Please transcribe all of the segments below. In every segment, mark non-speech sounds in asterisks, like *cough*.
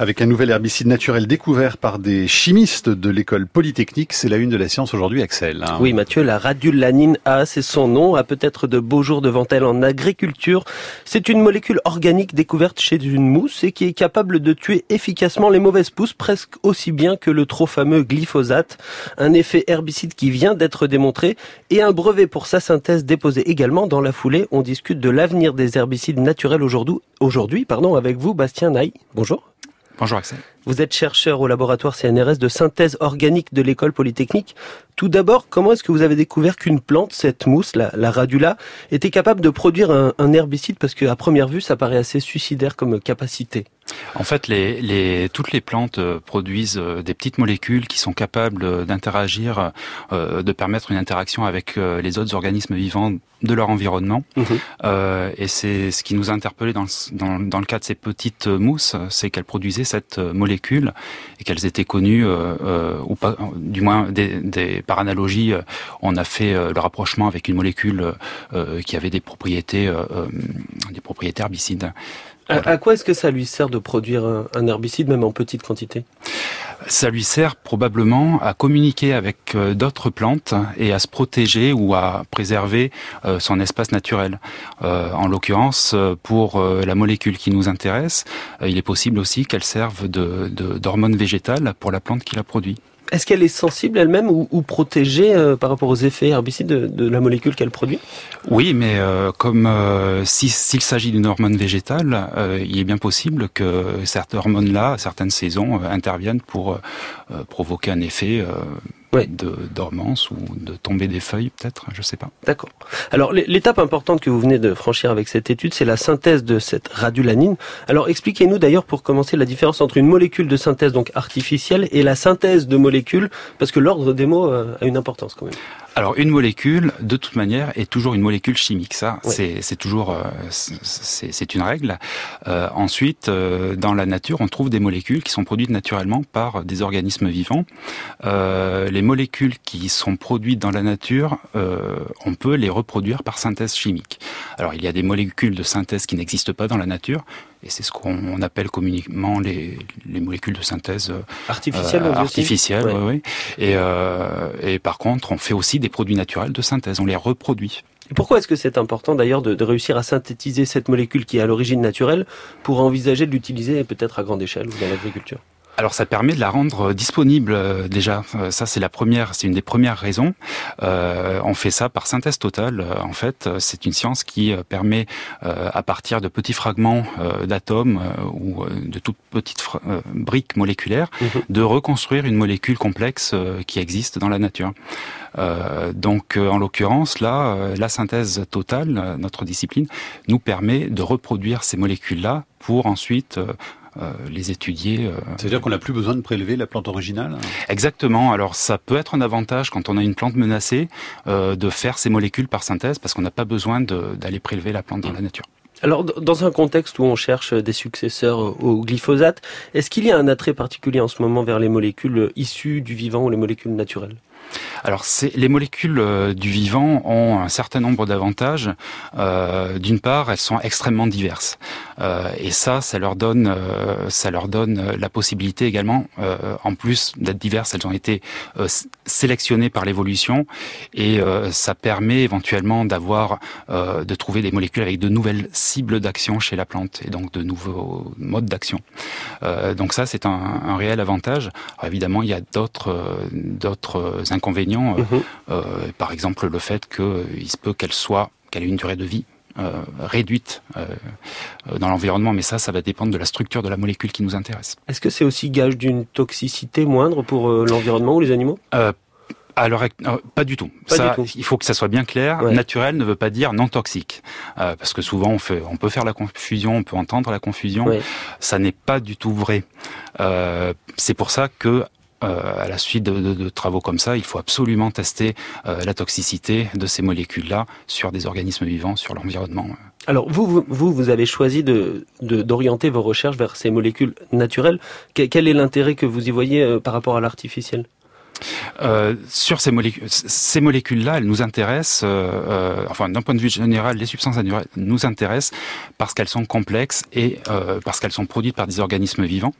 avec un nouvel herbicide naturel découvert par des chimistes de l'école polytechnique. C'est la une de la science aujourd'hui, Axel. Oui, Mathieu, la radulanine A, c'est son nom, a peut-être de beaux jours devant elle en agriculture. C'est une molécule organique découverte chez une mousse et qui est capable de tuer efficacement les mauvaises pousses presque aussi bien que le trop fameux glyphosate. Un effet herbicide qui vient d'être démontré et un brevet pour sa synthèse déposé également dans la foulée. On discute de l'avenir des herbicides naturels aujourd'hui, aujourd'hui, pardon, avec vous, Bastien Naï. Bonjour. Bonjour Axel. Vous êtes chercheur au laboratoire CNRS de synthèse organique de l'école polytechnique. Tout d'abord, comment est-ce que vous avez découvert qu'une plante, cette mousse, la, radula, était capable de produire un, herbicide? Parce qu'à première vue, ça paraît assez suicidaire comme capacité. En fait, les, toutes les plantes euh, produisent euh, des petites molécules qui sont capables euh, d'interagir, de permettre une interaction avec les autres organismes vivants de leur environnement. Mhm. et c'est ce qui nous a interpellé dans, dans, le cas de ces petites mousses, c'est qu'elles produisaient cette molécule et qu'elles étaient connues, ou pas, du moins des, par analogie, on a fait le rapprochement avec une molécule qui avait des propriétés, des propriétés herbicides. À, quoi est-ce que ça lui sert de produire un, herbicide, même en petite quantité? Ça lui sert probablement à communiquer avec euh, d'autres plantes et à se protéger ou à préserver euh, son espace naturel. Euh, en l'occurrence, pour la molécule qui nous intéresse, il est possible aussi qu'elle serve d'hormone végétale pour la plante qui la produit. Est-ce qu'elle est sensible elle-même ou, protégée euh, par rapport aux effets herbicides de, la molécule qu'elle produit? Oui, mais euh, comme euh, s'il s'agit d'une hormone végétale, il est bien possible que cette hormone-là, certaines saisons, interviennent pour provoquer un effet de dormance ou de tomber des feuilles, peut-être, je sais pas. D'accord. Alors l'étape importante que vous venez de franchir avec cette étude, c'est la synthèse de cette radulanine. Alors expliquez-nous d'ailleurs pour commencer la différence entre une molécule de synthèse donc artificielle et la synthèse de molécules, parce que l'ordre des mots euh, a une importance quand même. Alors une molécule, de toute manière, est toujours une molécule chimique. Ça, c'est toujours, euh, c'est une règle. Euh, ensuite, euh, dans la nature, on trouve des molécules qui sont produites naturellement par des organismes vivants. les molécules qui sont produites dans la nature, on peut les reproduire par synthèse chimique. Alors il y a des molécules de synthèse qui n'existent pas dans la nature, et c'est ce qu'on appelle communément les, les, molécules de synthèse artificielles. Euh, artificielles, oui. oui. Et, euh, et par contre, on fait aussi des produits naturels de synthèse, on les reproduit. Et pourquoi est-ce que c'est important d'ailleurs de, de, réussir à synthétiser cette molécule qui est à l'origine naturelle pour envisager de l'utiliser peut-être à grande échelle ou dans l'agriculture? Alors ça permet de la rendre disponible euh, déjà. Euh, ça c'est la première, c'est une des premières raisons. Euh, on fait ça par synthèse totale. Euh, en fait, c'est une science qui permet, à partir de petits fragments d'atomes ou de toutes petites briques moléculaires, mhm. de reconstruire une molécule complexe qui existe dans la nature. donc en l'occurrence là, la synthèse totale, notre discipline, nous permet de reproduire ces molécules-là pour ensuite euh, les étudier. Euh, C'est-à-dire qu'on n'a plus besoin de prélever la plante originale Exactement. Alors ça peut être un avantage quand on a une plante menacée euh, de faire ces molécules par synthèse parce qu'on n'a pas besoin d'aller prélever la plante dans la nature. Alors, dans un contexte où on cherche des successeurs au glyphosate, est-ce qu'il y a un attrait particulier en ce moment vers les molécules issues du vivant ou les molécules naturelles? Alors, les molécules euh, du vivant ont un certain nombre d'avantages. Euh, d'une part, elles sont extrêmement diverses, euh, et ça, ça leur donne, ça leur donne la possibilité également, en plus d'être diverses, elles ont été sélectionnées par l'évolution, et ça permet éventuellement d'avoir, de trouver des molécules avec de nouvelles cibles d'action chez la plante, et donc de nouveaux modes d'action. donc ça, c'est un, un, réel avantage. évidemment, il y a d'autres, d'autres inconvénients. Euh, mhm. euh, par exemple, le fait qu'il se peut qu'elle soit, qu'elle ait une durée de vie euh, réduite dans l'environnement, mais ça, ça va dépendre de la structure de la molécule qui nous intéresse. Est-ce que c'est aussi gage d'une toxicité moindre pour l'environnement ou les animaux? Alors, pas du tout. ça, Il faut que ça soit bien clair. Naturel ne veut pas dire non toxique, parce que souvent on, fait, on peut faire la confusion, on peut entendre la confusion. Ça n'est pas du tout vrai. c'est pour ça que euh, à la suite de, travaux comme ça, il faut absolument tester euh, la toxicité de ces molécules-là sur des organismes vivants, sur l'environnement. Alors vous, vous, vous avez choisi de d'orienter vos recherches vers ces molécules naturelles. Quel est l'intérêt que vous y voyez euh, par rapport à l'artificiel? Sur ces molécules, ces molécules-là, elles nous intéressent. enfin, d'un point de vue général, les substances naturelles nous intéressent parce qu'elles sont complexes et parce qu'elles sont produites par des organismes vivants.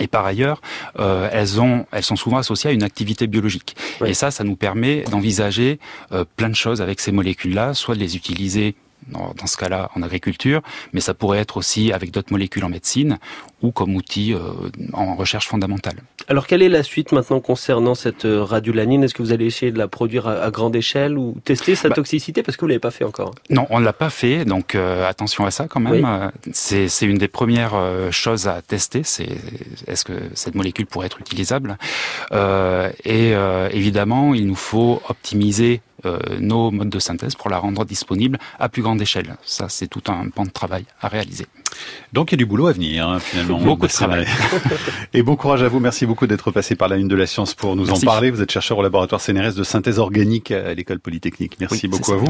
Et par ailleurs, euh, elles, ont, elles sont souvent associées à une activité biologique. Et ça, ça nous permet d'envisager euh, plein de choses avec ces molécules-là, soit de les utiliser dans, ce cas-là en agriculture, mais ça pourrait être aussi avec d'autres molécules en médecine ou comme outil euh, en recherche fondamentale. Alors quelle est la suite maintenant concernant cette euh, radiolanine? Est-ce que vous allez essayer de la produire à, grande échelle ou tester sa bah toxicité? Parce que vous l'avez pas fait encore Non, on ne l'a pas fait, donc euh, attention à ça quand même. C'est une des premières choses à tester. C'est est-ce que cette molécule pourrait être utilisable? Et évidemment, il nous faut optimiser euh, nos modes de synthèse pour la rendre disponible à plus grande échelle. Ça, c'est tout un pan de travail à réaliser. Donc il y a du boulot à venir, hein, finalement. Beaucoup de travail. *laughs* Et bon courage à vous. Merci beaucoup d'être passé par la une de la science pour nous en parler. Vous êtes chercheur au laboratoire CNRS de synthèse organique à l'école polytechnique. Merci beaucoup à vous.